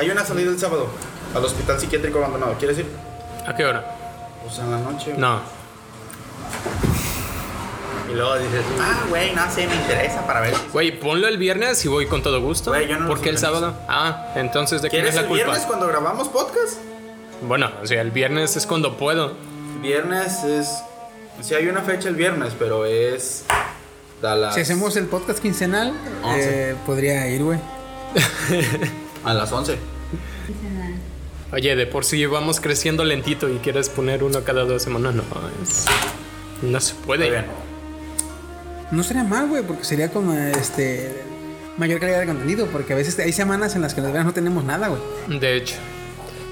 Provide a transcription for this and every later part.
Hay una salida el sábado al hospital psiquiátrico abandonado. ¿Quieres ir? ¿A qué hora? Pues en la noche. No. Y luego dices, ah, güey, no sé, me interesa para ver. si- Güey, ponlo el viernes y voy con todo gusto. Güey, yo no ¿Por los qué el organizo. sábado? Ah, entonces ¿de quién ¿Quieres es la el culpa? viernes cuando grabamos podcast? Bueno, o sea, el viernes es cuando puedo. Viernes es. Sí, hay una fecha el viernes, pero es. A las, Si hacemos el podcast quincenal, Once. eh, podría ir, güey. A las 11. Oye, de por sí vamos creciendo lentito y quieres poner uno cada dos semanas, no, es... No se puede. No sería mal, güey, porque sería como este mayor calidad de contenido, porque a veces hay semanas en las que de verdad no tenemos nada, güey. De hecho.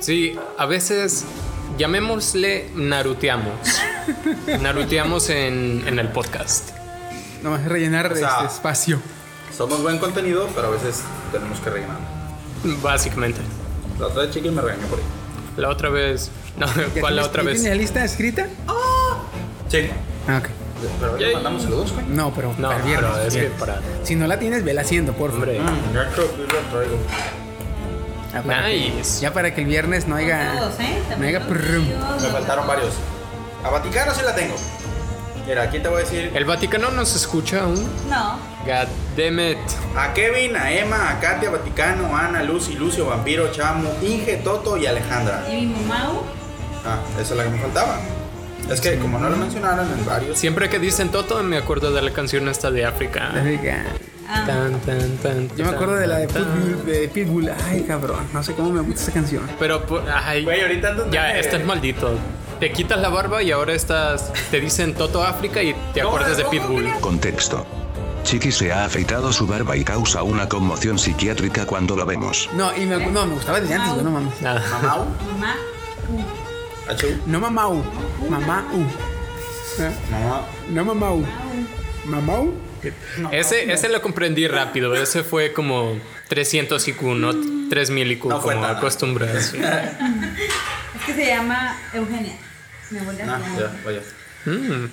Sí, a veces llamémosle naruteamos. naruteamos en, en el podcast. Nomás rellenar O sea- este espacio. Somos buen contenido, pero a veces tenemos que rellenar. Básicamente. La otra vez Chiqui me regañó por ahí. La otra vez... No, ¿Ya ¿cuál la otra vez? ¿Tienes la lista escrita? Sí. Ah, ok. Pero le mandamos saludos, güey. No, pero No, para el viernes, pero es que viernes. para... Si no la tienes, vela haciendo, por favor. Hombre, Mm, ya creo que lo traigo. Ya para, que, nice. ya para que el viernes no haya. Todos, ¿eh? No haya Me faltaron varios. A Vaticano sí la tengo. Mira, aquí te voy a decir. ¿El Vaticano nos escucha aún? No. God damn it. A Kevin, a Emma, a Katia, Vaticano, Ana, Lucy, Lucio, Vampiro, Chamo, Inge, Toto y Alejandra. Y mi mamá. Ah, esa es la que me faltaba. Es que como no lo mencionaron en varios. Siempre que dicen Toto me acuerdo de la canción esta de África. Oiga, Ah, Tan, tan, tan, Yo me acuerdo de la de tan, Pitbull, de Pitbull. Ay, cabrón. No sé cómo me gusta esa canción. Pero, ay, Güey, ahorita ando- ya, estás maldito. Te quitas la barba y ahora estás. Te dicen Toto África y te acuerdas de Pitbull. Contexto. Chiqui se ha afeitado su barba y causa una conmoción psiquiátrica cuando lo vemos. No, y me, no, me gustaba desde antes, güey. No mames. Ah, Mamau, mamá. No mamau. Mamá U. ¿Eh? mamá. No mamau. Mamau. ese, ese lo comprendí rápido. Ese fue como 300 IQ, no 3000 IQ, No como acostumbras. Es que se llama Eugenia. Mi abuela Ah, se llama. ya, vaya. Mm.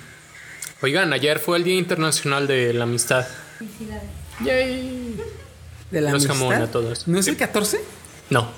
Oigan, ayer fue el Día Internacional de la Amistad. Felicidades. Yay. De la Los amistad. jamón a todos. ¿No es el 14? No.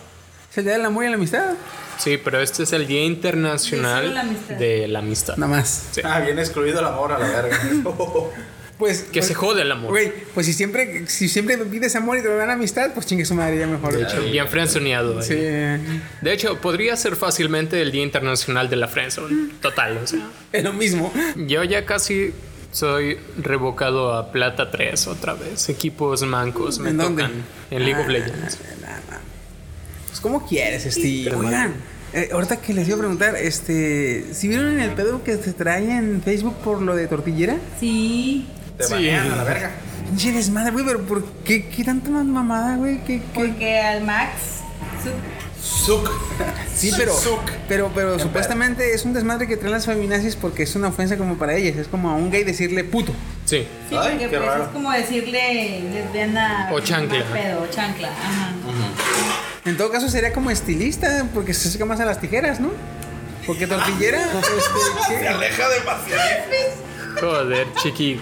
¿Es el día del amor y la amistad? Sí, pero este es el Día Internacional de la amistad. Nada más. Sí. Ah, bien excluido el amor a la verga. Pues. Que pues, se jode el amor. Güey, pues si siempre, si siempre pides amor y te lo dan amistad, pues chingue su madre, ya mejor. De hecho, bien friendzoneado. ahí. Sí. De hecho, podría ser fácilmente el Día Internacional de la Friendzone. Total, o sea. Es lo mismo. Yo ya casi soy revocado a Plata 3 otra vez. Equipos mancos me ¿En dónde? tocan en League of Ah, Legends. nah, nah. Pues, ¿cómo quieres, Steve? Pero Oigan, eh, ahorita que les iba a preguntar, este. ¿Si vieron en el pedo que se trae en Facebook por lo de tortillera? Sí. Te Sí. banean a la verga. Pinche desmadre, güey, pero ¿por qué, qué tanta más mamada, güey? ¿Qué, qué? Porque al Max. su- Zuc. Sí, pero, Zuc. pero, pero supuestamente es un desmadre que traen las feminazis porque es una ofensa como para ellas. Es como a un gay decirle puto. Sí. Sí, Ay, porque qué pues raro. es como decirle lesbiana. O chancla. Pedo, o chancla. Ajá. En todo caso sería como estilista porque se acerca más a las tijeras, ¿no? Porque tortillera, este, Se aleja demasiado. Joder, chiqui.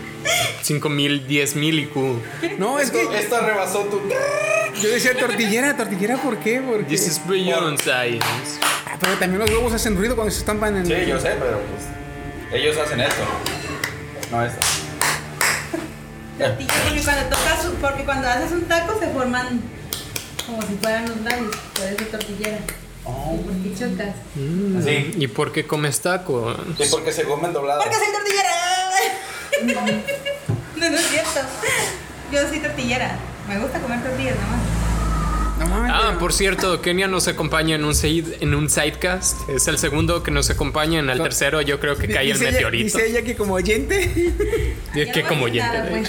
5000, 10000 IQ. No, es que Esta rebasó tu. yo decía tortillera, tortillera, ¿por qué? Porque This is beyond science. Ah, pero también los huevos hacen ruido cuando se estampan en Sí, yo sé, pero pues. Ellos hacen esto. No esto. Tortilla, porque cuando tocas, su- porque cuando haces un taco se forman como si fueran los labios. Por eso tortillera. Oh. ¿Y por qué chocas? Sí. ¿Y por qué comes taco? Sí, porque se comen doblados. Porque soy tortillera. no, no es cierto. Yo soy tortillera. Me gusta comer tortillas nomás. No. Ah, por cierto, Kenia nos acompaña en un, side- en un sidecast. Es el segundo que nos acompaña. En el tercero yo creo que cae el Dice ella- meteorito. Dice ella que como oyente. Es Ya que como oyente. pues.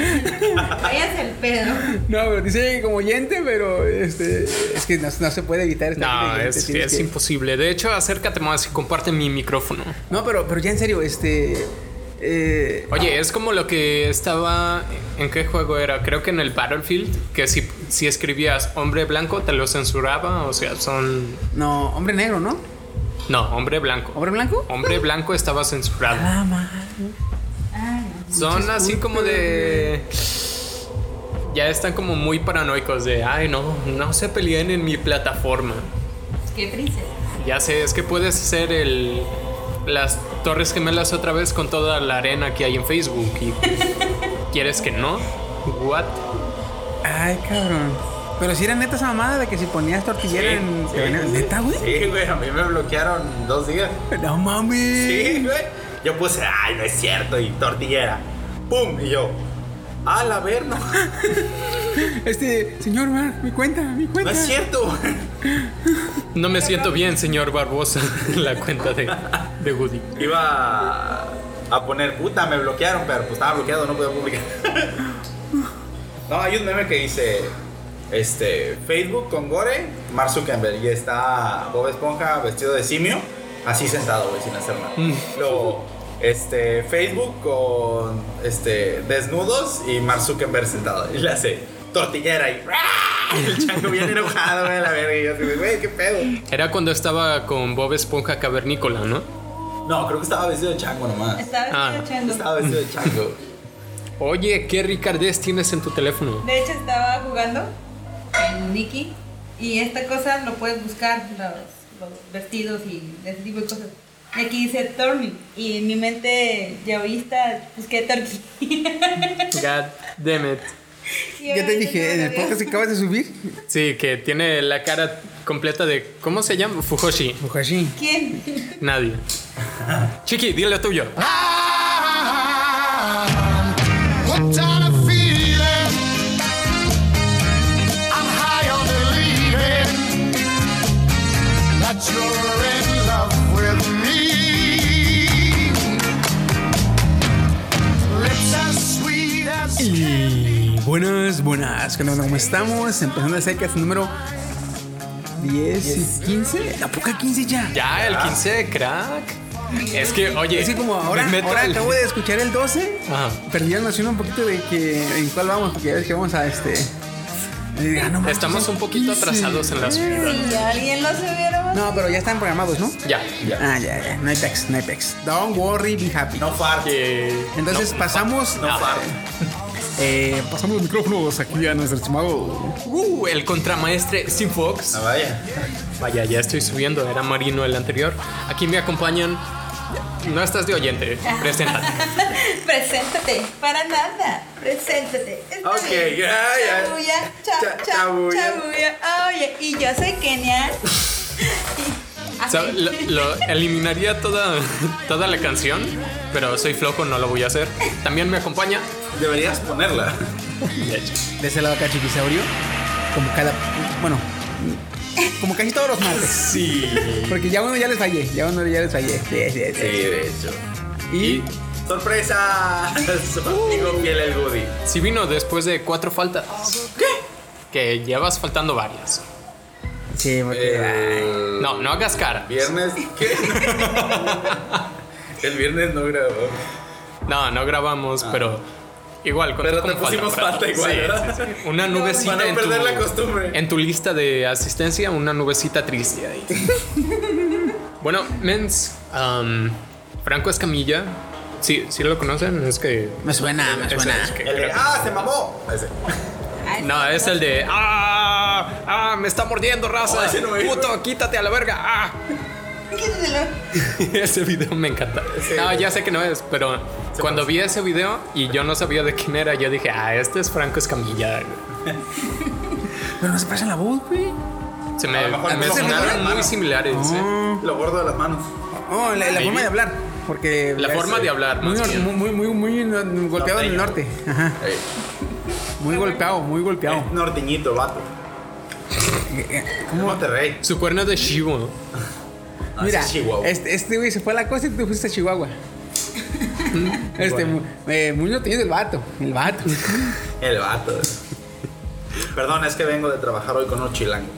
Váyase el pedo. No, pero dice ella que como oyente, pero este, es que no, no se puede evitar estar No, es, es que- imposible. De hecho, acércate más y comparte mi micrófono. No, pero, pero ya en serio, este. Eh, Oye, es como lo que estaba. ¿En qué juego era? Creo que en el Battlefield. Que si, si escribías hombre blanco te lo censuraba. O sea, son. no, hombre negro, ¿no? No, hombre blanco. ¿Hombre blanco? Hombre blanco estaba censurado. Ah. Ay. Son así como de. ya están como muy paranoicos de, ay, no, no se peleen en mi plataforma. Qué princesa. Ya sé, es que puedes hacer el las Torres Gemelas otra vez con toda la arena que hay en Facebook y quieres que no. What? Ay, cabrón. Pero si era neta esa mamada de que si ponías tortillera Sí, en. sí. te venía- ¿Neta, güey? Sí, güey, a mí me bloquearon dos días. No mames. Sí, güey. Yo puse, ay, no es cierto, y tortillera. ¡Pum! Y yo, a la ver, no, Este, señor, Mar, mi cuenta, mi no cuenta. es cierto. No me siento bien, señor Barbosa, en la cuenta de, de Woody. Iba a poner puta, me bloquearon, pero pues estaba bloqueado, no podía publicar. No, hay un meme que dice este Facebook con Gore, Mark Zuckerberg y está Bob Esponja vestido de simio, así sentado, güey, sin hacer nada. Luego este Facebook con este desnudos y Mark Zuckerberg sentado y le hace tortillera y ¡ah! el chango bien enojado, güey, a la verga y yo así, güey, qué pedo. Era cuando estaba con Bob Esponja Cavernícola, ¿no? No, creo que estaba vestido de chango nomás. Estaba Ah, echando. Estaba vestido de chango. Oye, ¿qué Ricardés tienes en tu teléfono? De hecho, estaba jugando en Nicky y esta cosa lo puedes buscar, los, los vestidos y ese tipo de cosas. Y aquí dice Turning y en mi mente yaoísta busqué tortilla. God damn it. Y Ya te dije, en el podcast que acabas de subir. Sí, que tiene la cara completa de. ¿Cómo se llama? Fujoshi. Mujashi. ¿Quién? Nadie. Chiqui, dile lo tuyo. What sweet as Y buenas, buenas. ¿Cómo estamos? Empezando a el número 10 y 15. ¿A poca 15 ya? Ya, el 15, crack. Es que, oye. Es que como ahora, me ahora acabo de escuchar el 12. Ajá. Perdí la noción un poquito de que en cuál vamos, porque ya ves que vamos a este. ah, no Estamos un poquito 15. atrasados en las subidas. Si alguien lo subiera No, pero ya están programados, ¿no? Ya. Ah, ya, ya. No hay pex, no hay pex. Don't worry, be happy. No fart. Que- Entonces pasamos. No fart. Eh, pasamos los micrófonos aquí a nuestro estimado. Uh, el contramaestre Sin Fox. Ah, vaya. Vaya, ya estoy subiendo. Era Marino el anterior. Aquí me acompañan. No estás de oyente. Preséntate. Preséntate, para nada. Preséntate. Está Ok, bien. ya, ya. Chabuya, cha, Cha- cha, chabuya. chabuya. Oye, y yo soy Kenia. O sea, lo, lo- eliminaría toda, toda la canción, pero soy flojo, no lo voy a hacer. También me acompaña. Deberías ponerla. De hecho. De ese lado acá, chiquisaurio. Como cada. Bueno. Como casi todos los martes. Sí. Porque ya uno ya les fallé. Ya uno ya les fallé. Sí, sí, sí. Sí, de hecho. Y. ¡Sorpresa! Su amigo fiel el Goody. Sí vino después de cuatro faltas. ¿Qué? Que llevas faltando varias. Sí, porque. El No, no hagas cara. viernes. ¿Qué? el viernes no grabó. No, no grabamos, pero igual. contó Pero te pusimos falta, falta igual, Sí, ¿verdad? sí, sí. Una nubecita Para no en perder tu, la costumbre. En tu lista de asistencia, una nubecita triste ahí. bueno, mens, um, Franco Escamilla. Sí, sí lo conocen, es que. Me suena, me suena. es que- El de, ¡ah, se mamó! Ese. No, es el de. ¡Ah! ¡Ah! ¡Me está mordiendo, raza! No, ese no es, ¡Puto, quítate a la verga! ¡Ah! Ese video me encanta. No, ya sé que no es, pero cuando vi ese video y yo no sabía de quién era, yo dije, ah, este es Franco Escamilla. Pero no se pasa la voz, güey. Se me, A lo mejor me sonaron muy similares. ¿eh? Lo gordo de las manos. Oh, la, forma de hablar. Porque. La forma de hablar, Muy, más nor- bien. muy, muy, muy, golpeado en el norte. Ajá. Muy golpeado, muy golpeado. es norteñito, vato. ¿Cómo? Monterrey. Su cuerno de Shivo. Ah, Mira, es Chihuahua. este, este güey se fue a la costa y tú fuiste a Chihuahua. este, mu- eh, muy norteño del vato. El vato. El vato. Perdón, es que vengo de trabajar hoy con unos chilangos.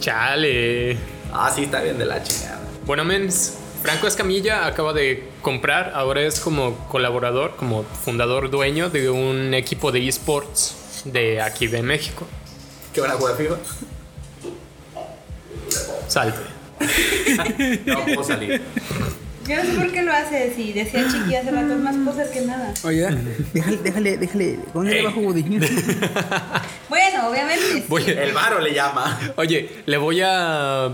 Chale. Ah, sí, está bien de la chingada. Bueno, mens, Franco Escamilla acaba de comprar, ahora es como colaborador, como fundador dueño de un equipo de esports de aquí de México. ¿Qué van a jugar FIFA? Salte. No puedo salir. Yo no sé por qué lo hace si decía Chiqui hace rato es más cosas que nada. Oye, déjale, déjale, déjale. Ponle abajo, Woody. Bueno, obviamente. sí. Voy a- El varo le llama. Oye, le voy a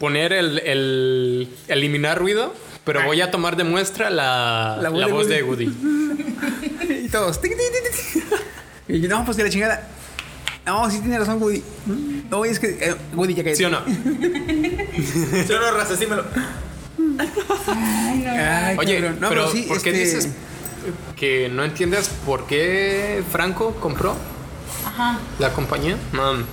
poner el, el eliminar ruido, pero voy a tomar de muestra la, La la, voz de Woody. y todos. tic, tic, tic, tic. Y no, pues que la chingada. No, sí tiene razón, Woody. No, es que. eh, Woody ya cayó. ¿Sí o no? Yo no raza, sí me lo. Ay, no. Ay, Oye, cabrón. No, pero sí, ¿por qué este, dices que no entiendes por qué Franco compró Ajá. la compañía? Mam,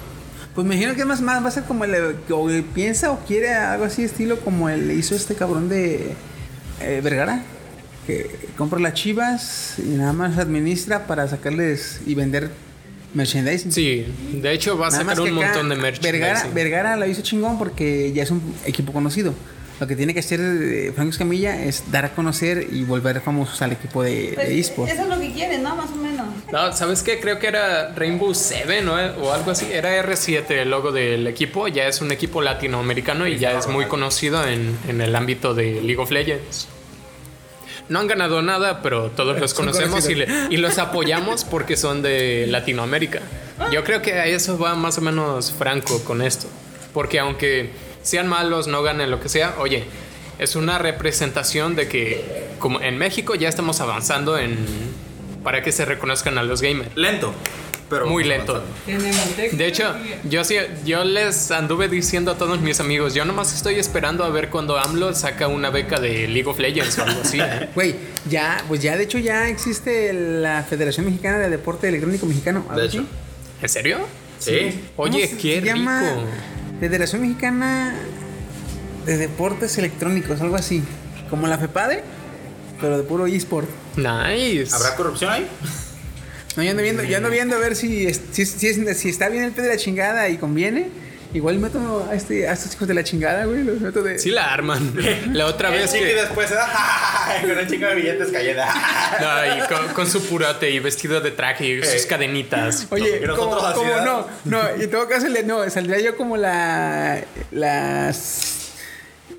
Pues me imagino que más, más va a ser como el. O el piensa o quiere algo así, estilo como el hizo este cabrón de. eh, Vergara. Que compra las chivas y nada más administra para sacarles y vender merchandising. Sí, de hecho va a Nada sacar un montón de merch. Vergara, Vergara lo hizo chingón porque ya es un equipo conocido. Lo que tiene que hacer eh, Franco Escamilla es dar a conocer y volver famosos al equipo de, Pues, de eSport. eso es lo que quieren, ¿no? Más o menos. No, ¿sabes qué? Creo que era Rainbow Seven ¿no? o algo así. Era R7 el logo del equipo. Ya es un equipo latinoamericano y ya es muy conocido en, en el ámbito de League of Legends. No han ganado nada, pero todos los conocemos y, le- conocidos. y los apoyamos porque son de Latinoamérica. Yo creo que a eso va más o menos franco con esto. Porque aunque sean malos, no ganen lo que sea, oye, es una representación de que como en México ya estamos avanzando en para que se reconozcan a los gamers. Lento. Pero Muy lento. De hecho, yo sí, yo les anduve diciendo a todos mis amigos, yo nomás estoy esperando a ver cuando AMLO saca una beca de League of Legends o algo así. ¿eh? Güey, ya, pues ya de hecho ya existe la Federación Mexicana de Deporte Electrónico Mexicano. De hecho. ¿En serio? Sí. Oye, ¿Cómo se qué rico. llama? Federación Mexicana de Deportes Electrónicos, algo así. Como la FEPADE, pero de puro eSport. Nice. ¿Habrá corrupción ahí? No, yo ando viendo, yo ando viendo a ver si, es- si, si, es- si está bien el pedo de la chingada y conviene. Igual meto a, este, a estos hijos de la chingada, güey. Los meto de. Sí la arman. La otra vez que... después se da con un chingo de billetes cayendo. No, y con, con su purote y vestido de traje y sus cadenitas. Oye, Y nosotros como, no, no, y en todo caso, no, saldría yo como la. Las.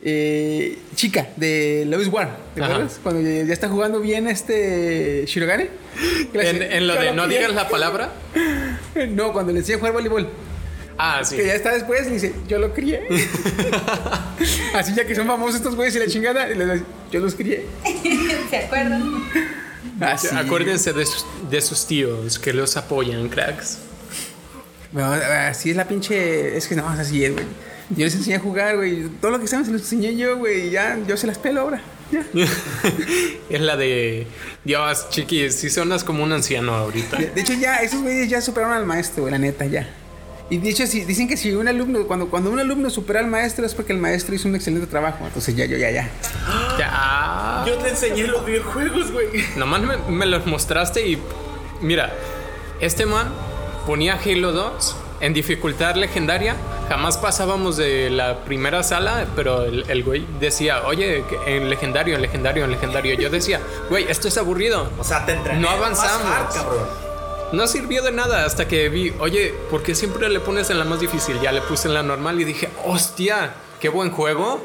Eh, chica de Love is War, ¿te acuerdas? Cuando ya, ya está jugando bien este Shirogane. En, lo "Yo de no quería". digas la palabra. No, cuando le enseña a jugar voleibol. Ah, sí. Que ya está después, le dice, yo lo crié. Así ya que son famosos estos güeyes y la chingada, y le dice, yo los crié. ¿Se acuerdan? Así. Acuérdense de sus, de sus tíos que los apoyan, cracks. Bueno, así es la pinche. Es que no, así es, güey. Yo les enseñé a jugar, güey. Todo lo que saben se los enseñé yo, güey. y Ya, yo se las pelo ahora. Ya. es la de Dios, chiquis, si sonas como un anciano ahorita. De, de hecho, ya, esos güeyes ya superaron al maestro, güey, la neta, ya. Y de hecho, si, dicen que si un alumno, cuando, cuando un alumno supera al maestro es porque el maestro hizo un excelente trabajo. Entonces, ya, yo, ya, ya. Ya. Yo te enseñé los videojuegos, güey. Nomás me, me los mostraste y mira, este man ponía Halo 2 en dificultad legendaria. Jamás pasábamos de la primera sala, pero el, el güey decía, oye, en legendario, en legendario, en legendario. Yo decía, güey, esto es aburrido. O sea, te. No avanzamos. cabrón. No sirvió de nada hasta que vi, oye, ¿por qué siempre le pones en la más difícil? Ya le puse en la normal y dije, hostia, qué buen juego.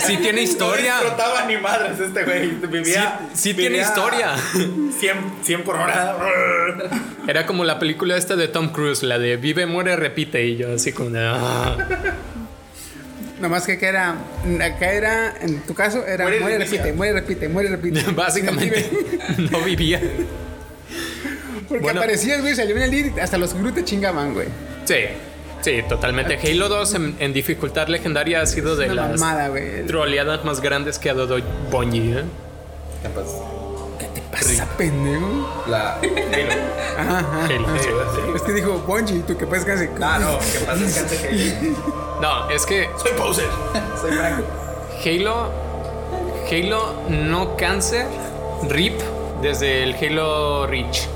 Sí tiene historia. No disfrutaba ni madres este güey. Vivía. Sí- sí tiene historia. 100, 100 por hora. Era como la película esta de Tom Cruise, la de Vive, muere, repite. Y yo así como de... "Ah". Nomás que acá era. Acá era, en tu caso, era Muere repite, muere, repite, muere, repite. Básicamente no vivía. Porque Bueno. aparecías, güey, salió en el lead, hasta los Gru te chingaban, güey. Sí, sí, totalmente. Halo 2 en, en dificultad legendaria ha sido de las mamada, troleadas más grandes que ha dado Bungie. ¿eh? ¿Qué te pasa, pendejo? La. Ajá, ajá. Halo, sí, sí. Es que dijo Bungie, tú que puedes casi. Ah, no, que pasa es que antes que. No, es que Soy poser. Soy Franco. Halo, Halo no cáncer, RIP desde el Halo Reach.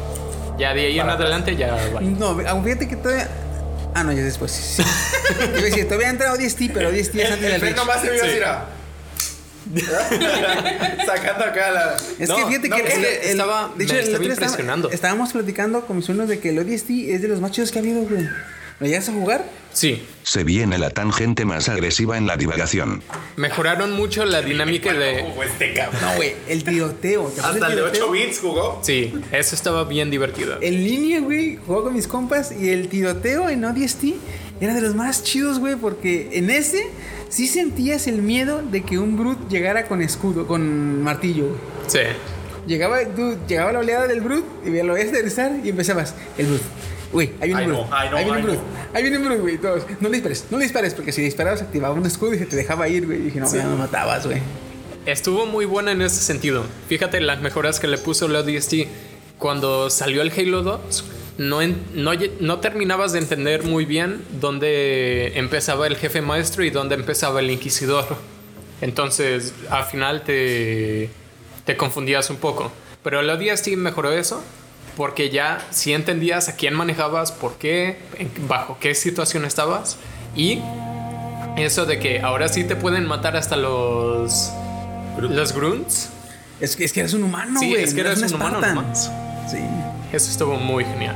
Ya de ahí en adelante ya va. No, aunque fíjate que todavía. Ah, no, ya es después. sí, sí. Iba a decir, todavía ha entrado DST, pero DST es antes El del Reach. nomás se vio Sí. así. Sacando acá la. Es No, que fíjate no, que el- el- estaba- de hecho, me el estaba estábamos platicando con mis unos de que el ODST es de los más chidos que ha habido, güey. ¿Lo llegas a jugar? Sí, Se viene la tangente más agresiva en la divagación. mejoraron mucho la dinámica de... Jugó este cabrón. No, güey, el tiroteo. ¿te acuerdas Hasta el de del 8 tiroteo? bits jugó. Sí, eso estaba bien divertido. En línea, güey, jugaba con mis compas y el tiroteo en ODST era de los más chidos, güey, porque en ese sí sentías el miedo de que un Brute llegara con escudo, con martillo, güey. Sí. Llegaba, tú, llegaba la oleada del Brute y lo veías aterrizar y empezabas, el Brute. Güey, hay un no, hay un ay, Brute. no. Ahí viene un Brute, güey. Todos. No le dispares, no le dispares, porque si disparabas activaba un escudo y se te dejaba ir, güey. Y dije, no, ya me matabas, güey. Estuvo muy buena en ese sentido. Fíjate las mejoras que le puso la DST. Cuando salió el Halo 2, no, en- no, no terminabas de entender muy bien dónde empezaba el jefe maestro y dónde empezaba el inquisidor. Entonces, al final te, te confundías un poco. Pero la DST mejoró eso porque ya sí entendías a quién manejabas, por qué, bajo qué situación estabas y eso de que ahora sí te pueden matar hasta los los grunts. Es que, es que eres un humano, Sí, es que no eres un humano Spartan. nomás. Sí. Eso estuvo muy genial.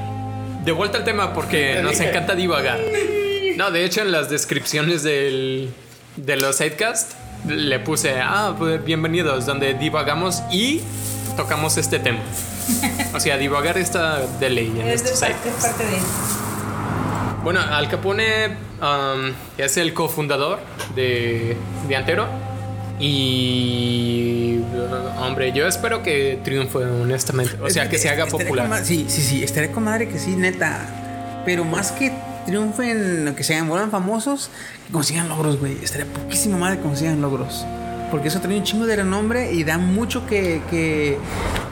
De vuelta al tema porque nos encanta divagar. No, de hecho en las descripciones del, de los sidecast le puse, ah, pues, bienvenidos, donde divagamos y tocamos este tema. O sea, divagar está de ley en Es, de parte, es parte de Bueno, Al Capone um, es el cofundador de, de Antero. Y. uh, Hombre, yo espero que triunfe, honestamente. O sea, que se haga popular. sí, sí, sí. Estaría con madre que sí, neta. Pero más que triunfen, que se vuelvan famosos, que consigan logros, güey. Estaría poquísimo madre que consigan logros. Porque eso trae un chingo de renombre y da mucho que, que,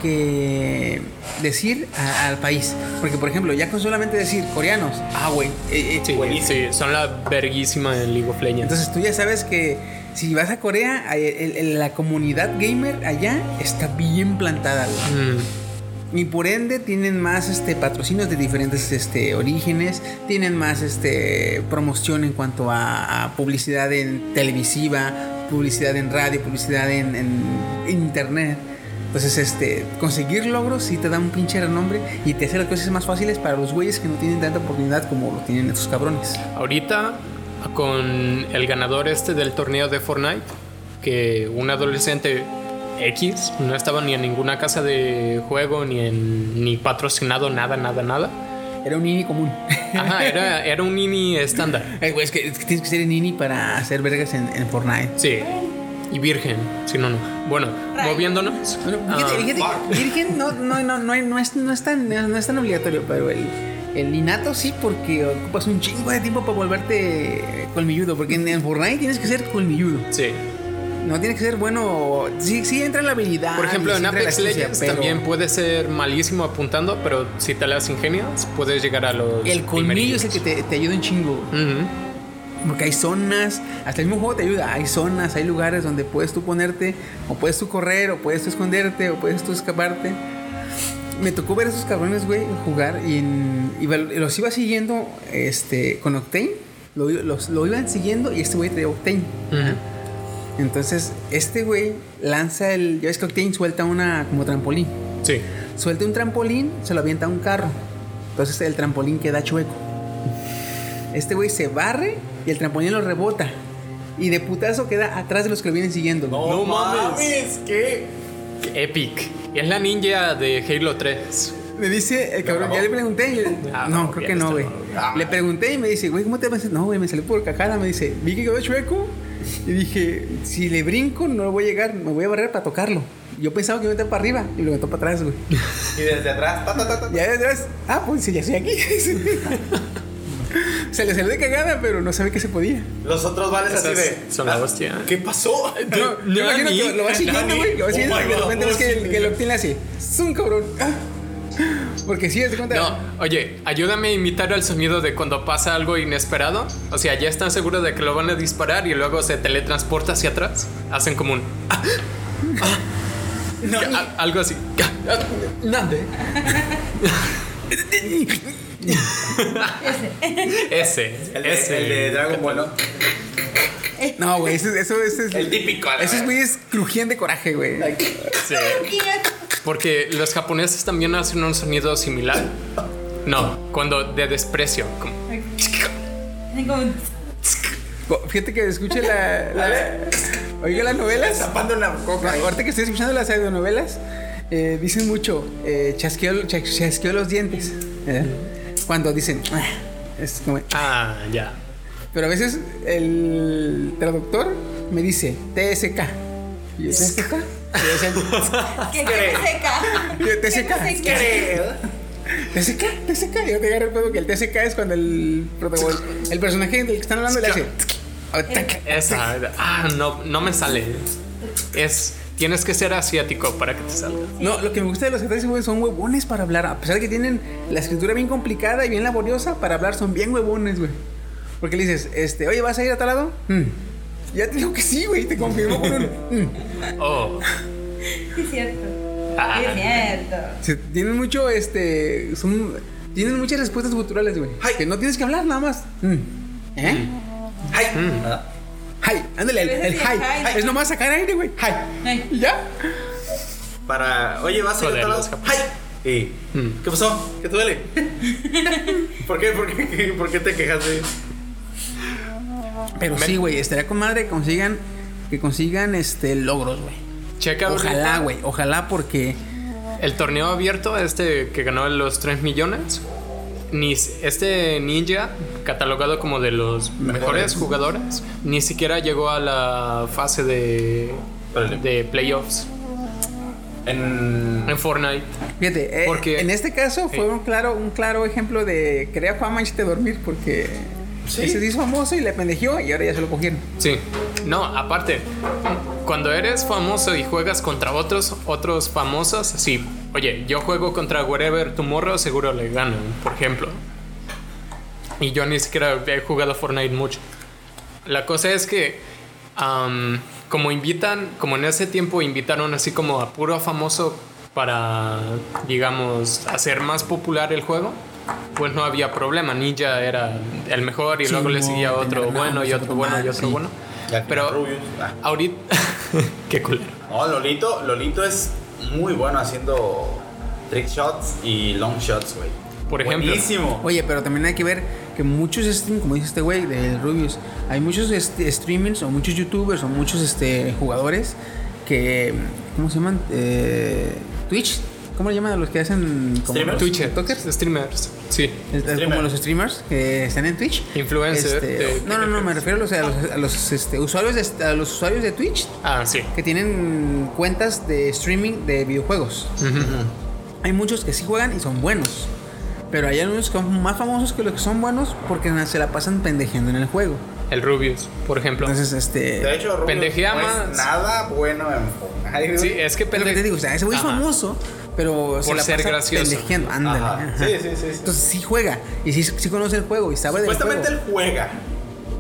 que decir a- al país. Porque, por ejemplo, ya con solamente decir coreanos, ah, güey. eh, eh, Sí, sí, son la verguísima en League of Legends. Entonces tú ya sabes que si vas a Corea, la comunidad gamer allá está bien plantada, güey. Mm, Y por ende tienen más este patrocinios de diferentes este, orígenes, tienen más este promoción en cuanto a, a publicidad en televisiva, publicidad en radio, publicidad en, en internet. Entonces, este, conseguir logros sí te da un pinche renombre y te hace las cosas más fáciles para los güeyes que no tienen tanta oportunidad como lo tienen estos cabrones. Ahorita, con el ganador este del torneo de Fortnite, que un adolescente X no estaba ni en ninguna casa de juego, ni en ni patrocinado, nada, nada, nada. Era un nini común. Ajá, era, era un nini estándar. Güey, es, que, es que tienes que ser nini para hacer vergas en, en Fortnite. Sí. Y virgen, si no, no. Bueno, Right. moviéndonos. Bueno, fíjate, Ah, fíjate, virgen no, no, no, no, hay- no es, no, es tan, no es tan obligatorio, pero el, el innato sí, porque ocupas un chingo de tiempo para volverte colmilludo, porque en, en Fortnite tienes que ser colmilludo. sí. No tienes que ser bueno, sí, sí entra la habilidad. Por ejemplo, en Apex Legends pero también puedes ser malísimo apuntando, pero si te las ingenias, puedes llegar a los. El colmillo es el que te, te ayuda un chingo. Porque hay zonas, hasta el mismo juego te ayuda. Hay zonas, hay lugares donde puedes tú ponerte, o puedes tú correr, o puedes tú esconderte, o puedes tú escaparte. Me tocó ver a esos cabrones, güey, jugar y, en- los iba siguiendo este, con Octane. Lo, los- lo iban siguiendo y este güey traía Octane. Ujú. Entonces, este güey lanza el. Ya ves que Octane suelta una como trampolín. Sí. Suelta un trampolín, se lo avienta a un carro. Entonces el trampolín queda chueco. Este güey se barre y el trampolín lo rebota. Y de putazo queda atrás de los que lo vienen siguiendo. güey. No mames, qué qué epic. Es la ninja de Halo 3. Me dice el cabrón, ya le pregunté. y le- Ah, no, no, creo que no, güey. no. Le pregunté y me dice, güey, ¿cómo te ves? No, güey, me salió por cajada. Me dice, vi que quedó chueco. Y dije, si le brinco, no lo voy a llegar. Me voy a barrer para tocarlo. Yo pensaba que iba a meter para arriba y lo metió para atrás, güey. Y desde atrás, ta, ta, ta, ta. Y ahí atrás, ah, pues sí, ya estoy aquí. Se le salió de cagada, pero no sabe que se podía. Los otros vales así de. son la ah, hostia. ¿Qué pasó? No, no, yo imagino ni- que lo va siguiendo, güey. Lo va siguiendo my y de God, repente ves oh, que, sí, que lo obtiene así. Es un cabrón. Ah. Porque sí, es de cuenta. No, oye, ayúdame a imitar el sonido de cuando pasa algo inesperado. O sea, ya están seguros de que lo van a disparar y luego se teletransporta hacia atrás. Hacen como un. ah, no, a- algo así. Nande. Ese, El de, ese. el de Dragon Ball, ¿no? Güey, eso, eso, eso es. El típico, Esos verga. güeyes crujían de coraje, güey. Sí. Porque los japoneses también hacen un sonido similar. No, cuando de desprecio. como- Fíjate que escuche la. la oiga las novelas. Zapando la coca. Ahorita que estoy escuchando las audionovelas, eh, dicen mucho, eh, chasqueo, chas- chasqueo los dientes. eh, cuando dicen, "Ah", es como, Ah, ya. pero a veces el traductor me dice TSK. Y yo, ¿TSK? Yo, TSK. TSK, TSK. Y yo te agarro el que el TSK es cuando el, protagonista- el personaje del que están hablando le hace. Esa. Ah, no, no me sale. Es. Tienes que ser asiático para que te salga. No, lo que me gusta de los japoneses, güey, son huevones para hablar. A pesar de que tienen la escritura bien complicada y bien laboriosa, para hablar son bien huevones, güey. Porque le dices, este, oye, ¿vas a ir a tal lado? Mm. Ya te digo que sí, güey, te confirmo con un. mm. Oh. Sí, es cierto. Ah. Sí, es cierto. Se- tienen mucho, este. Son, tienen muchas respuestas culturales, güey. Que no tienes que hablar nada más. Mm. ¿Eh? Ay. Ah. Hi, ándale, el, el hi. hi. Es nomás sacar aire, güey. Hi. Ay. ¿Y ya? Para. Oye, vas a ir los ¡Ay! Y, Mm. ¿Qué pasó? ¿Qué te duele? ¿Por qué? ¿Por qué? ¿Por qué te quejas de.? Pero sí, güey, estaría con madre que consigan, que consigan este logros, güey. Checa Ojalá, güey, ojalá porque. El torneo abierto, este que ganó los 3 millones. Ni, este ninja, catalogado como de los mejores jugadores, ni siquiera llegó a la fase de, Órale. de playoffs En. en Fortnite. Fíjate, eh, Porque- en este caso fue un claro, un claro ejemplo de crear fama antes de dormir porque Sí. se hizo famoso y le pendejió y ahora ya se lo cogieron. Sí. No, aparte, cuando eres famoso y juegas contra otros otros famosos, sí. Oye, yo juego contra Wherever Tomorrow, seguro le gano, por ejemplo. Y yo ni siquiera he jugado Fortnite mucho. La cosa es que, como invitan, como en ese tiempo invitaron así como a puro famoso para, digamos, hacer más popular el juego, pues no había problema. Ninja era el mejor y Sí, luego le seguía otro bueno y otro bueno y otro sí. bueno. Pero ah. ahorita... Qué culero. No, Lolito, Lolito es muy bueno haciendo trick shots y long shots, güey. Por ejemplo. Buenísimo. Oye, pero también hay que ver que muchos stream, como dice este güey de Rubius, hay muchos este, streamers o muchos youtubers o muchos este, jugadores que, ¿cómo se llaman? Eh, Twitch. ¿Cómo le llaman a los que hacen como ¿Streamers? los Twitchers, tiktokers? streamers, sí. Streamer. como los streamers que están en Twitch. Influencer Este, de- no, no, no, me refiero a los, a los, a los, este, usuarios de, a los usuarios de Twitch Ah, sí. que tienen cuentas de streaming de videojuegos. Hay muchos que sí juegan y son buenos. Pero hay algunos que son más famosos que los que son buenos porque se la pasan pendejeando en el juego. El Rubius, por ejemplo. Entonces, este. De hecho, Rubius no más. es nada bueno en Fortnite, sí, es que es lo que te digo, o sea, ese güey es famoso, pero se Por la ser pasa pendejeando. Ándale. Ajá. ajá. Sí, sí, sí, sí. Entonces sí juega y sí, sí conoce el juego y sabe del Supuestamente juego. él juega.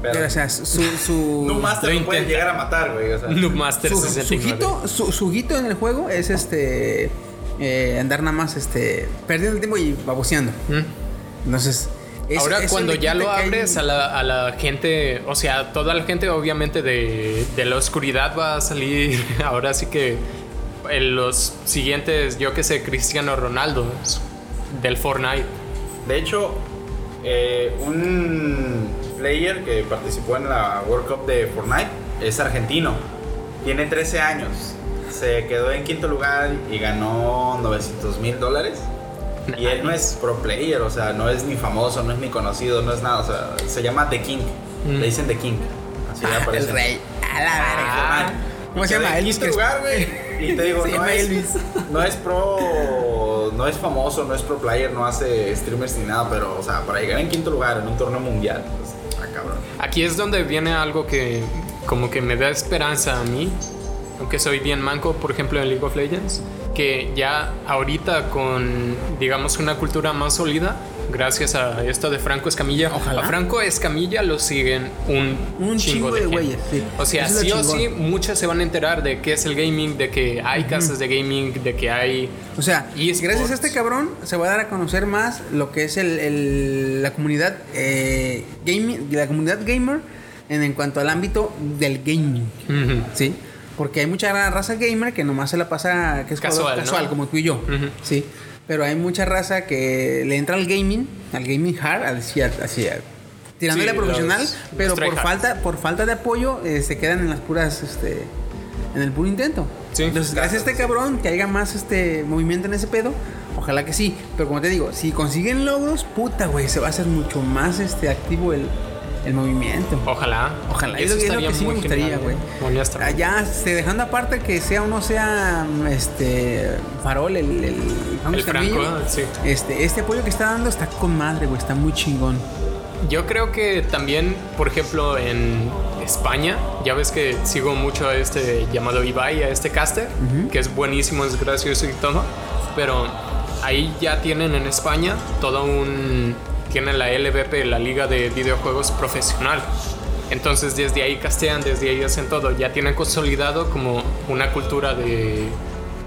Pero, Pero, o sea, su, su, no más te lo lo, puede llegar a matar, güey. O sea, Noob Master su, su 69. hito, su, su hito en el juego es este eh, andar nada más este perdiendo el tiempo y baboseando. Mm. Entonces, es- Ahora eso cuando ya lo que hay- abres a la, a la gente, o sea, toda la gente obviamente de, de la oscuridad va a salir, ahora sí que en los siguientes, yo que sé, Cristiano Ronaldo del Fortnite. De hecho, eh, un player que participó en la World Cup de Fortnite es argentino. Tiene 13 años. Se quedó en quinto lugar y ganó 900 mil dólares. Y él no es pro player, o sea, no es ni famoso, no es ni conocido, no es nada. O sea, se llama The King. Mm. Le dicen The King. Así le aparece. el rey. A la verga. Ah, ¿Cómo se llama? en quinto lugar, güey. Y te digo, no es, Elvis. no es pro, no es famoso, no es pro player, no hace streamers ni nada, pero, o sea, para llegar en quinto lugar en un torneo mundial, pues, ah, cabrón. Aquí es donde viene algo que como que me da esperanza a mí, aunque soy bien manco, por ejemplo en League of Legends, que ya ahorita con, digamos, una cultura más sólida, gracias a esto de Franco Escamilla, Ojalá. a Franco Escamilla lo siguen un, Un chingo de gente. güeyes, sí. O sea, Eso sí o sí, muchos se van a enterar de qué es el gaming, de que hay casas de gaming, de que hay... O sea, Y gracias a este cabrón se va a dar a conocer más lo que es el, el- la comunidad eh, gaming, la comunidad gamer en, en cuanto al ámbito del gaming, Ujú. ¿sí? Porque hay mucha raza gamer que nomás se la pasa que es Casual, jugador ¿no? casual como tú y yo, Ujú. ¿sí? Pero hay mucha raza que le entra al gaming, al gaming hard, así, así tirándole Sí, a profesional, los- pero los por falta, por falta de apoyo eh, se quedan en las puras, este, en el puro intento. Sí. Entonces, gracias a este cabrón que haya más este movimiento en ese pedo, ojalá que sí. Pero como te digo, si consiguen logros, puta, güey, se va a hacer mucho más este activo el, el movimiento. Ojalá. Ojalá, Eso es lo, que sí me gustaría, güey. Allá, este, dejando aparte que sea o no sea este farol, el, el, Franco El Franco, Escamillo, sí. este, este apoyo que está dando está con madre, güey, está muy chingón. Yo creo que también, por ejemplo, en España, ya ves que sigo mucho a este llamado Ibai, a este caster, que es buenísimo, es gracioso y todo, pero ahí ya tienen en España todo un... Tienen la LVP, la Liga de Videojuegos Profesional. Entonces desde ahí castean, desde ahí hacen todo. Ya tienen consolidado como una cultura de,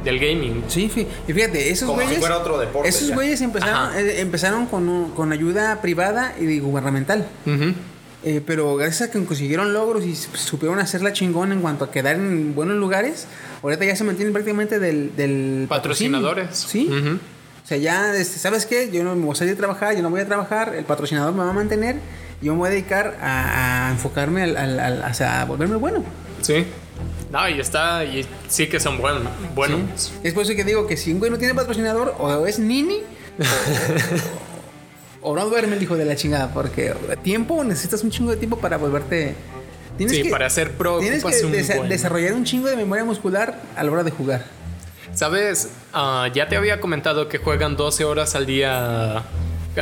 del gaming. Sí, y fíjate, esos Como si güeyes. fuera otro deporte, Esos ya. güeyes empezaron, eh, empezaron con, con ayuda privada y gubernamental. Ujú. Eh, pero gracias a que consiguieron logros y sup- supieron hacerla chingón en cuanto a quedar en buenos lugares, ahorita ya se mantienen prácticamente del, del patrocinio. Patrocinadores. Sí. Ujú. O sea, ya, este, ¿sabes qué? Yo no me voy a salir a trabajar, yo no voy a trabajar, el patrocinador me va a mantener, yo me voy a dedicar a, a enfocarme al, al- al- o sea, a volverme bueno. Sí. No, y está, y sí que son buenos. buenos. Sí. Es por eso que digo que si un güey no tiene patrocinador, o es nini, o, o no duerme el hijo de la chingada, porque tiempo, necesitas un chingo de tiempo para volverte... Tienes Sí, que, para ser pro Tienes que ocupas un desa- buen. desarrollar un chingo de memoria muscular a la hora de jugar. Sabes, Ah, ya te había comentado que juegan 12 horas al día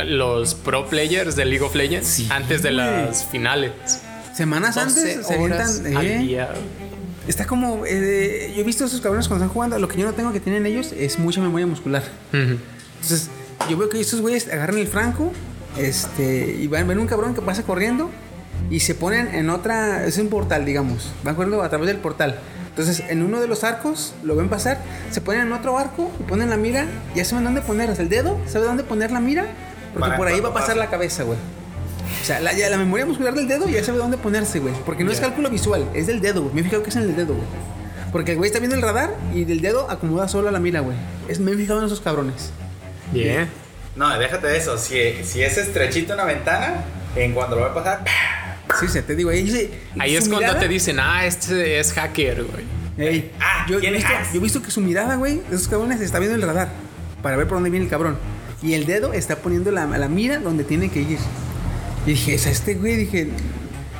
los pro players de League of Legends Sí, antes de las finales. Semanas 12 antes se horas avientan... al eh, día. Está como... eh, yo he visto a esos cabrones cuando están jugando, lo que yo no tengo que tienen ellos es mucha memoria muscular. Ujú. Entonces, yo veo que estos güeyes agarran el franco este, y van a ver un cabrón que pasa corriendo y se ponen en otra. Es un portal, digamos. Van corriendo a través del portal. Entonces, en uno de los arcos lo ven pasar, se ponen en otro arco y ponen la mira. Ya saben dónde poner hasta el dedo, sabe dónde poner la mira, porque Para por ahí va a pasar pase. la cabeza, güey. O sea, la, ya la memoria muscular del dedo ya sabe dónde ponerse, güey. Porque no es Ya. cálculo visual, es del dedo, güey. Me he fijado que es en el dedo, güey. Porque el güey está viendo el radar y del dedo acomoda solo la mira, güey. Es, me he fijado en esos cabrones. Bien. No, déjate de eso. Si, si es estrechito una ventana, en cuando lo va a pasar, Sí, se te digo, ahí, Ahí es cuando mirada- te dicen, ah, este es hacker, güey. Ey, Ah, yo, yo he ¿quién visto, yo he visto que su mirada, güey, esos cabrones está viendo el radar para ver por dónde viene el cabrón. Y el dedo está poniendo la, la mira donde tiene que ir. Y dije, es a este güey, dije,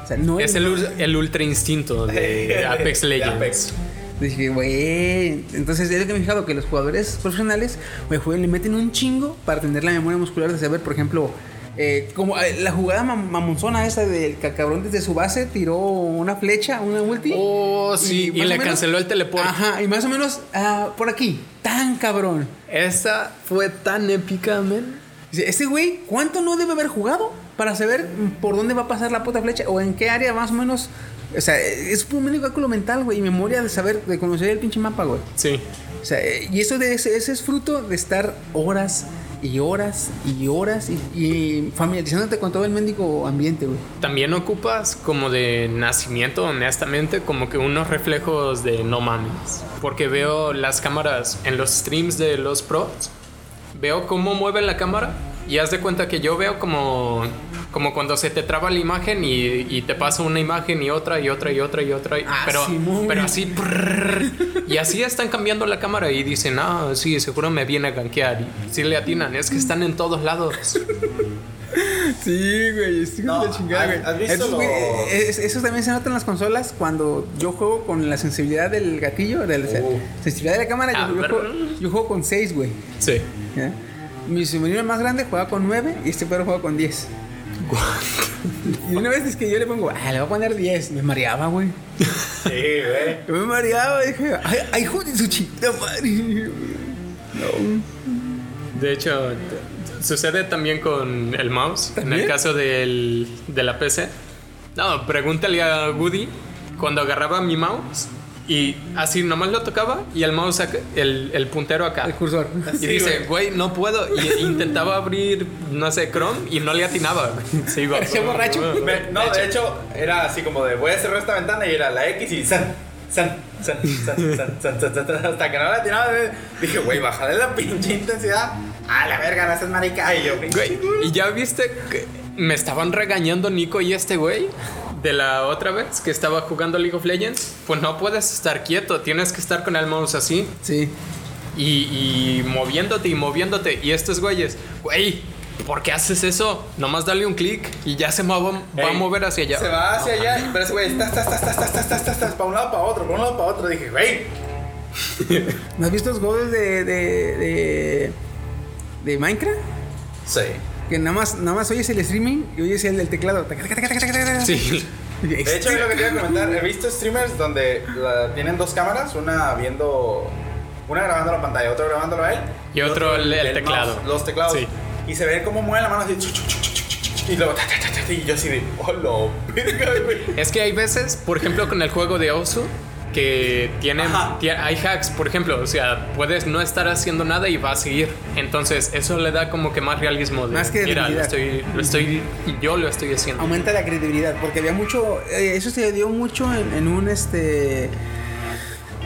o sea, no Es el, el ultra instinto de Apex Legends. Apex. Dije, güey. Entonces, es lo que me he fijado que los jugadores profesionales, güey, le meten un chingo para tener la memoria muscular de saber, por ejemplo, eh, como eh, la jugada mam- mamonzona esa del ca- cabrón desde su base tiró una flecha, una ulti. Oh, sí, y, le menos- canceló el teleporte. Ajá, y más o menos ah, por aquí, tan cabrón. Esa fue tan épica, man. Dice, Este güey, ¿cuánto no debe haber jugado para saber por dónde va a pasar la puta flecha o en qué área más o menos? O sea, es un cálculo mental, güey, y memoria de saber, de conocer el pinche mapa, güey. Sí. O sea, eh, y eso de ese, ese es fruto de estar horas y horas y horas y, y familiarizándote con todo el mendigo ambiente, güey. También ocupas como de nacimiento, honestamente, como que unos reflejos de no mames. Porque veo las cámaras en los streams de los pros, veo cómo mueve la cámara y haz de cuenta que yo veo como, como cuando se te traba la imagen y, y te pasa una imagen y otra y otra y otra y otra. y- Ah, pero, Simón. pero así. prrr, y así están cambiando la cámara y dicen, ah, sí, seguro me viene a gankear. Y sí le atinan, es que están en todos lados. Sí, güey, estoy No, ¿has- has visto Esos, lo- güey, es- eso también se nota en las consolas cuando yo juego con la sensibilidad del gatillo, de la Uh. sensibilidad de la cámara. Yo, yo juego, yo juego con 6, güey. Sí. ¿ya? Mi sobrino más grande juega con 9 y este perro juega con 10. Y una vez es que yo le pongo, ah, le voy a poner 10. Me mareaba, güey. Sí, güey. Yo me mareaba, dije, ay, ay, hijo de su chingada madre. De hecho, sucede también con el mouse. En ¿También? el caso del, de la PC. No, pregúntale a Woody cuando agarraba mi mouse y así nomás lo tocaba y el mouse, acá- el, el puntero acá. El cursor. Y Sí, dice, güey. güey, no puedo. Y intentaba abrir, no sé, Chrome y no le atinaba. Se iba. Parecía borracho. Me- no, de hecho, era así como de voy a cerrar esta ventana y era la X y san, san, san, san, san, san, san, san, san, hasta que no la tiraba. Dije, güey, bájale la pinche intensidad. A la verga, no seas marica. Y yo, Güey, y ya viste que me estaban regañando Nico y este güey de la otra vez que estaba jugando League of Legends, pues no puedes estar quieto, tienes que estar con el mouse así. Sí. Y, y moviéndote y moviéndote. Y estos güeyes, güey, ¿por qué haces eso? Nomás dale un clic y ya se mueva, va a mover hacia allá. Se va hacia allá, pero ese güey, estás, estás, estás, estás, estás, estás, estás, para un lado, para otro, para un lado, para otro. Dije, güey. ¿No has visto los goles de, de, de, de Minecraft? Sí. Que nada más, nada más oyes el streaming y oyes el del teclado. Sí. De hecho, es lo que te iba a comentar. He visto streamers donde la- tienen dos cámaras, una viendo. Una grabando la pantalla, otra grabándolo a él. Y otro el- el mouse, teclado. los teclados. Sí. Y se ve cómo mueve la mano así. chu, chu, chu, chu, chu, chu, chu, Y luego. ta, ta, ta, ta, Y yo así de. ¡Oh! Es que hay veces, por ejemplo, con el juego de Osu, que tienen, hay hacks, por ejemplo, o sea, puedes no estar haciendo nada y va a seguir. Entonces, eso le da como que más realismo. De, Más Mira, lo estoy, lo estoy, yo lo estoy haciendo. Aumenta la credibilidad. Porque había mucho. eh, eso se dio mucho en, en un este.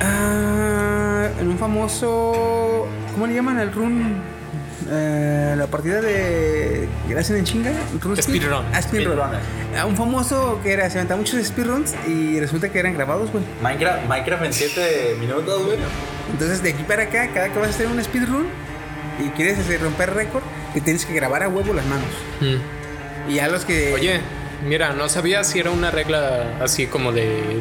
ah, en un famoso. ¿Cómo le llaman al run? Eh, la partida de. le hacen en chinga. Speedrun. Ah, speedrun. Speedrunner. Ah, un famoso que era. Se aventaba muchos speedruns y resulta que eran grabados, güey. Minecraft, Minecraft en 7 minutos, güey. Entonces, de aquí para acá, cada que vas a hacer un speedrun y quieres hacer, romper récord, te tienes que grabar a huevo las manos. Mm. Y ya los que. Oye, mira, no sabía si era una regla así como de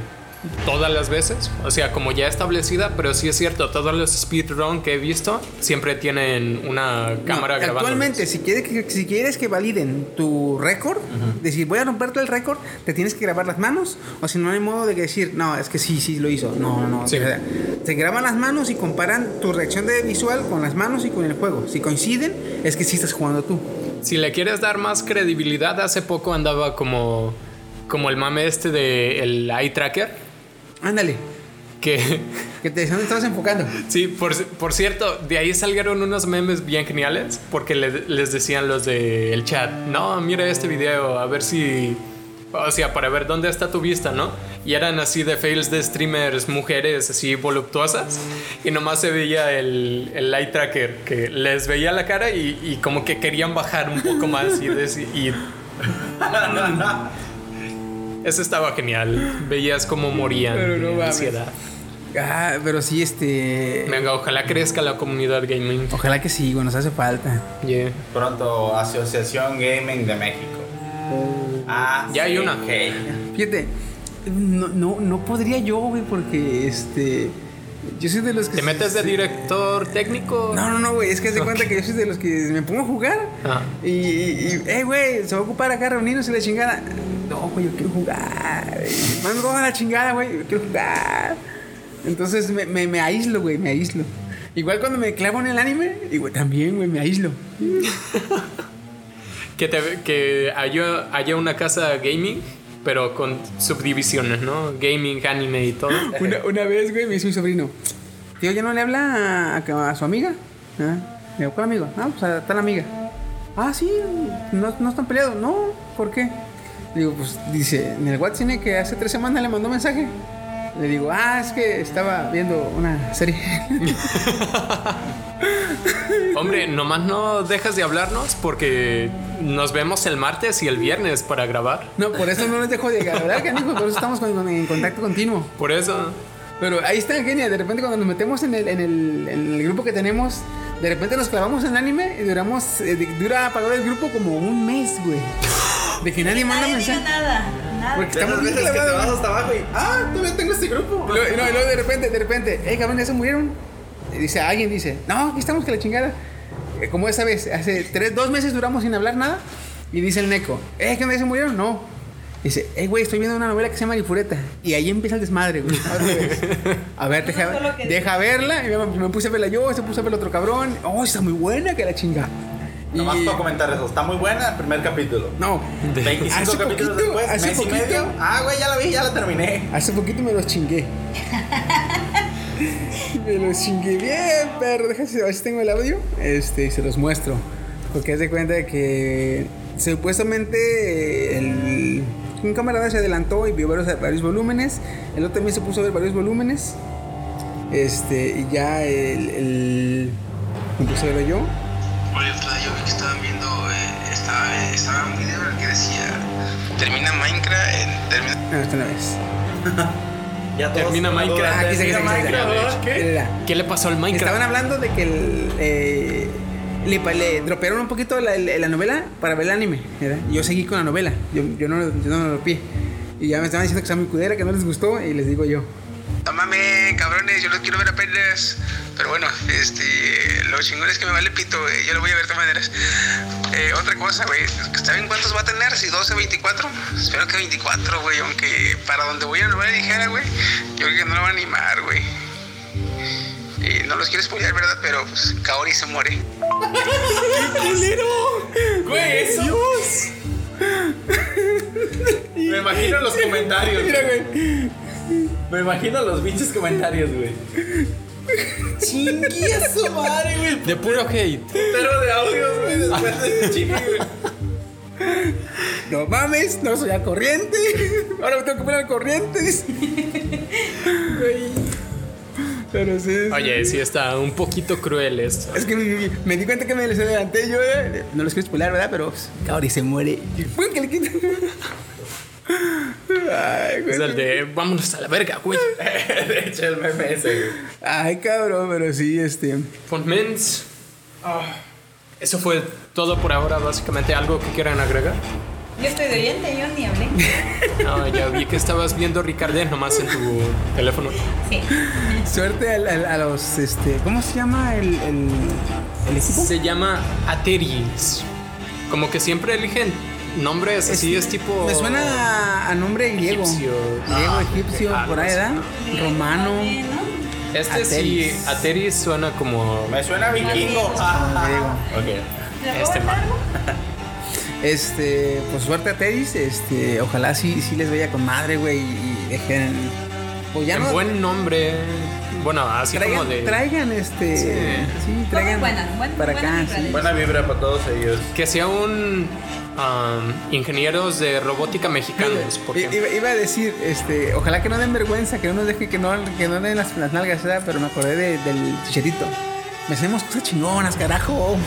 todas las veces, o sea, como ya establecida, pero sí es cierto, todos los speedrun que he visto siempre tienen una No, cámara grabando. Actualmente, si quieres, que, si quieres que validen tu récord, decir voy a romperte el récord, te tienes que grabar las manos, o si no hay modo de decir, no, es que sí, sí lo hizo. No, no. Sí. o sea, te graban las manos y comparan tu reacción de visual con las manos y con el juego. Si coinciden, es que sí estás jugando tú. Si le quieres dar más credibilidad, hace poco andaba como como el mame este de el eye tracker Ándale, que que te ¿dónde estabas enfocando. Sí, por, por cierto, de ahí salieron unos memes bien geniales porque le- les decían los del chat, no, mira este video, a ver si... O sea, para ver dónde está tu vista, ¿no? Y eran así de fails de streamers, mujeres así voluptuosas. Y nomás se veía el, el eye tracker que les veía la cara y, y como que querían bajar un poco más. Y, y eso estaba genial. Veías cómo morían Pero no de mames. ansiedad. Ah, pero sí, este. Venga, ojalá crezca la comunidad gaming. Ojalá que sí, güey, nos hace falta. Yeah. Pronto, Asociación Gaming de México. Ah, Ya hay una. ok. Fíjate, no, no, no podría yo, güey, porque este. Yo soy de los que. ¿Te metes de director técnico? No, no, no, güey, es que se cuenta que yo soy de los que me pongo a jugar. Ah. Y, y, eh, güey, se va a ocupar acá reunirnos y la chingada. No, güey, yo quiero jugar. Mando toda la chingada, güey, yo quiero jugar. Entonces me, me, me aíslo, güey, me aíslo. Igual cuando me clavo en el anime, güey, también, güey, me aíslo. Que, te- que haya, haya una casa gaming, pero con subdivisiones, ¿no? Gaming, anime y todo. Una, una vez, güey, me dice mi sobrino, tío, ¿ya no le habla a, a su amiga? ¿Ah? Le digo, ¿cuál amigo? Ah, pues a tal amiga. Ah, sí, no, no están peleados. No, ¿por qué? Digo, pues dice, en el WhatsApp que hace tres semanas le mandó mensaje. Le digo, ah, es que estaba viendo una serie. Hombre, nomás no dejas de hablarnos porque nos vemos el martes y el viernes para grabar. no, por eso no les dejo de hablar, canijo, por eso estamos con- en contacto continuo. Por eso. Pero ahí está, genia. De repente, cuando nos metemos en el, en el, en el grupo que tenemos, de repente nos clavamos en el anime y duramos, eh, dura apagado el grupo como un mes, güey. De que nadie manda mensaje. nada. Nada. Porque estamos bien que te vas hasta abajo y. Ah, todavía tengo este grupo. Y luego, y luego- de repente, de repente, hey, cabrón, ya se murieron. Y dice, alguien dice, no, aquí estamos que la chingada. Eh, Como esa vez, hace tres, dos meses duramos sin hablar nada. Y dice el Neco, eh, ¿qué onda? ¿Ya se murieron? No. Dice, hey, güey, estoy viendo una novela que se llama Marifureta. Y ahí empieza el desmadre, güey. A ver, deja, deja verla. Y me, me puse a verla yo, se puso a verla otro cabrón. Oh, está muy buena que la chinga. Nomás para comentar eso. Está muy buena el primer capítulo. No, 25 hace capítulos poquito, después, hace mes y poquito, medio. Ah, güey, ya la vi, ya la terminé. Hace poquito me los chingué. me los chingué bien, perro. Déjame ver si tengo el audio. Este, y se los muestro. Porque haz de cuenta de que supuestamente el, un camarada se adelantó y vio varios, varios volúmenes. El otro también se puso a ver varios volúmenes. Este, y ya el. el me puse a otra vez yo vi que estaban viendo eh, esta, me estaba un video en el que decía termina Minecraft en termina No, esta no es. Ya todos- Termina Minecraft. Ah, aquí. Minecraft, ¿qué? Mira, ¿Qué le pasó al Minecraft? Estaban hablando de que el, eh, le, dropearon un poquito la, la- la novela para ver el anime. ¿verdad? Yo seguí con la novela. Yo, yo no, yo no lo dropeé. Y ya me estaban diciendo que está muy cudera, que no les gustó. Y les digo yo. No mames, cabrones, yo los quiero ver apenas. Pero bueno, este, lo chingón es que me vale pito, güey. Yo lo voy a ver de todas maneras. Eh, otra cosa, güey. ¿Saben cuántos va a tener? Si 12, 24. Espero que 24, güey. Aunque para donde voy a novela ligera, güey. Yo creo que no lo va a animar, güey. Y no los quiero spoilear, ¿verdad? Pero pues Kaori se muere. Güey, eso. Me imagino los comentarios. Mira, güey. Me imagino los pinches comentarios, güey. Chingue a su madre, güey. De puro hate. Putero de audios, güey. Después de ese chingue, güey. No mames, no soy al corriente. Ahora me tengo que poner al corriente. Güey. Pero sí. Oye, sí está un poquito cruel esto. Es que me, me di cuenta que me les adelanté yo. eh. No los quiero spoiler, ¿verdad? Pero pues, Kaori se muere. Que le. Ay, güey. Es el de vámonos a la verga, güey. De hecho, el meme ese, güey. Ay, cabrón, pero sí, este. Von Mens. ah, eso fue todo por ahora, básicamente. ¿Algo que quieran agregar? Yo estoy de oyente, yo ni hablé. No, ya vi que estabas viendo Ricardé nomás en tu teléfono. Sí. Suerte al- al- a, los. este ¿Cómo se llama el, el, el equipo? Se llama Ateris. Como que siempre eligen nombres así, es tipo. Me suena a, a nombre griego. Egipcio. Griego, Ah, egipcio, algo por ahí. ¿verdad? Romano. ¿no? Este sí, Ateris. Suena como. Me suena vikingo. griego. Ok. ¿Le puedo Este algo? Este, pues suerte a Teddy's, este, ojalá sí, sí les vaya con madre, güey, y dejen, pues ya en no, buen nombre. Bueno, así traigan, como de. traigan, este, sí, Sí. traigan buen- para buena acá, vibra sí. Buena vibra para todos ellos. Que sea un. Um, ingenieros de robótica mexicanos. Porque Iba, iba a decir, este, ojalá que no den vergüenza, que no nos dejen, que no, que no den las, las nalgas, ¿verdad? Pero me acordé de- del chichetito. Me hacemos cosas chingonas, carajo.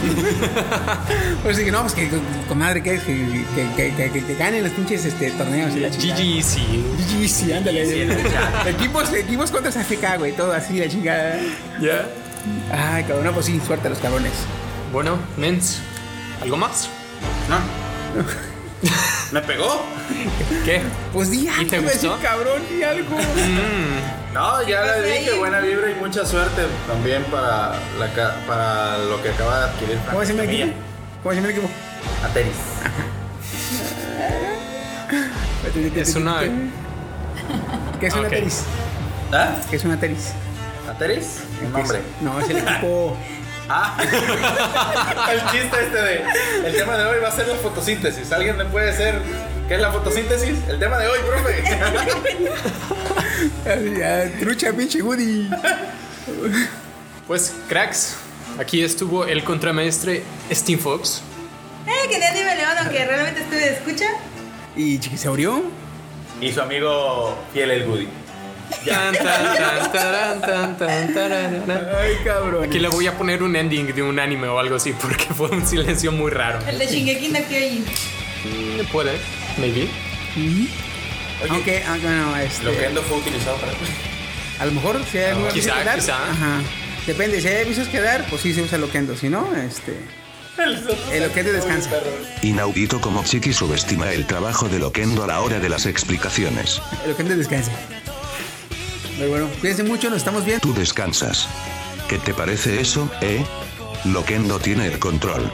pues dije, no, pues que con madre, que, que, que, que, que, que ganen los pinches este, torneos y la chingada. GG, sí. GG, sí, ándale. equipos, equipos contra AFK, güey, todo así, la chingada. Ya. Ay, cabrón, pues sí, suerte a los cabrones. Bueno, Mens. ¿Algo más? No. ¿Me pegó? ¿Qué? Pues di ¿Y algo, te decir, gustó? cabrón, di algo. No, ya Pues le ahí- dije buena vibra y mucha suerte también para, la, para lo que acaba de adquirir. ¿Cómo se Franco equipo? ¿Cómo se el equipo? Ateris. Es una. ¿Qué es una Ok. teris? ¿Ah? ¿Qué es una teris? ¿Ateris? Un nombre. No, es el equipo. Ah. el chiste este de. El tema de hoy va a ser la fotosíntesis. ¿Alguien me puede hacer qué es la fotosíntesis? El tema de hoy, profe. Trucha, pinche Woody. Pues, cracks. Aquí estuvo el contramaestre Steve Fox. Eh, que nadie me león, aunque realmente estuve de escucha. Y Chiquisaurio. y su amigo fiel el Woody. Ay, cabrón. Aquí le voy a poner un ending de un anime o algo así porque fue un silencio muy raro. El de Shingeki no Kyojin. Mm, Puede, maybe. Aunque, aunque no, este. Lo que fue utilizado para. A lo mejor si hay algún Quizá, aviso que dar. quizá. Ajá. Depende, si hay avisos que dar, pues sí se usa Loquendo. Si no, este. El Loquendo descansa. Inaudito como Chiqui subestima el trabajo de Loquendo a la hora de las explicaciones. El Loquendo descansa. Bueno, cuídense mucho, nos estamos viendo. Tú descansas. ¿Qué te parece eso, eh? Loquendo tiene el control.